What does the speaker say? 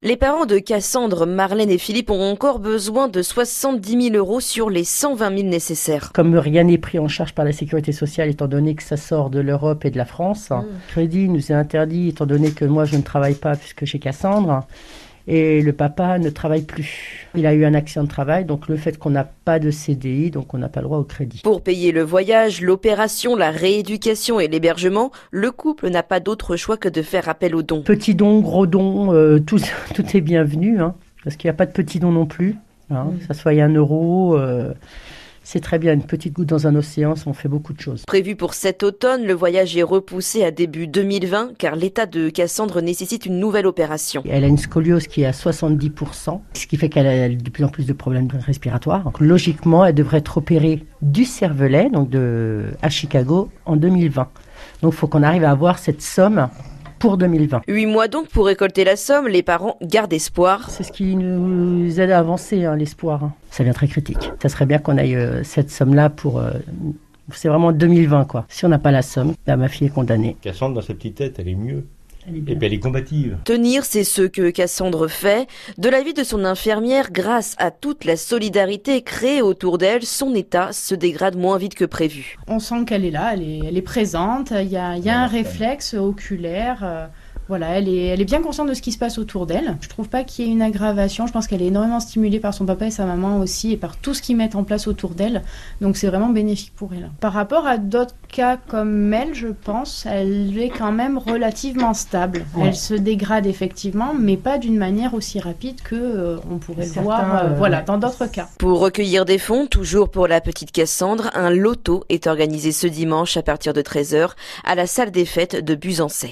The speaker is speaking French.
Les parents de Cassandre, Marlène et Philippe ont encore besoin de 70 000 euros sur les 120 000 nécessaires. Comme rien n'est pris en charge par la sécurité sociale, étant donné que ça sort de l'Europe et de la France, le crédit nous est interdit, étant donné que moi je ne travaille pas puisque j'ai Cassandre et le papa ne travaille plus. Il a eu un accident de travail, donc le fait qu'on n'a pas de CDI, donc on n'a pas le droit au crédit. Pour payer le voyage, l'opération, la rééducation et l'hébergement, le couple n'a pas d'autre choix que de faire appel aux dons. Petit don, gros don, euh, tout, tout, est bienvenu, hein, parce qu'il n'y a pas de petit don non plus. Hein, mmh. Ça soit un euro. Euh, c'est très bien, une petite goutte dans un océan, ça on fait beaucoup de choses. Prévu pour cet automne, le voyage est repoussé à début 2020 car l'état de Cassandre nécessite une nouvelle opération. Elle a une scoliose qui est à 70%, ce qui fait qu'elle a de plus en plus de problèmes respiratoires. Donc, logiquement, elle devrait être opérée du cervelet, donc de, à Chicago, en 2020. Donc il faut qu'on arrive à avoir cette somme pour 2020. Huit mois donc pour récolter la somme, les parents gardent espoir. C'est ce qui nous aide à avancer, hein, l'espoir. Hein. Ça devient très critique. Ça serait bien qu'on aille euh, cette somme-là pour... Euh, c'est vraiment 2020, quoi. Si on n'a pas la somme, là, ma fille est condamnée. Cassandre, dans sa petite tête, elle est mieux. Et puis elle est combative. Tenir, c'est ce que Cassandre fait. De la vie de son infirmière, grâce à toute la solidarité créée autour d'elle, son état se dégrade moins vite que prévu. On sent qu'elle est là, elle est, elle est présente, il y a, il y a un réflexe oculaire. Voilà, elle est, elle est bien consciente de ce qui se passe autour d'elle. Je trouve pas qu'il y ait une aggravation. Je pense qu'elle est énormément stimulée par son papa et sa maman aussi, et par tout ce qu'ils mettent en place autour d'elle. Donc c'est vraiment bénéfique pour elle. Par rapport à d'autres cas comme elle, je pense, elle est quand même relativement stable. Elle se dégrade effectivement, mais pas d'une manière aussi rapide que euh, on pourrait le voir, euh, euh, voilà, dans d'autres cas. Pour recueillir des fonds, toujours pour la petite Cassandre, un loto est organisé ce dimanche à partir de 13h à la salle des fêtes de Busancais.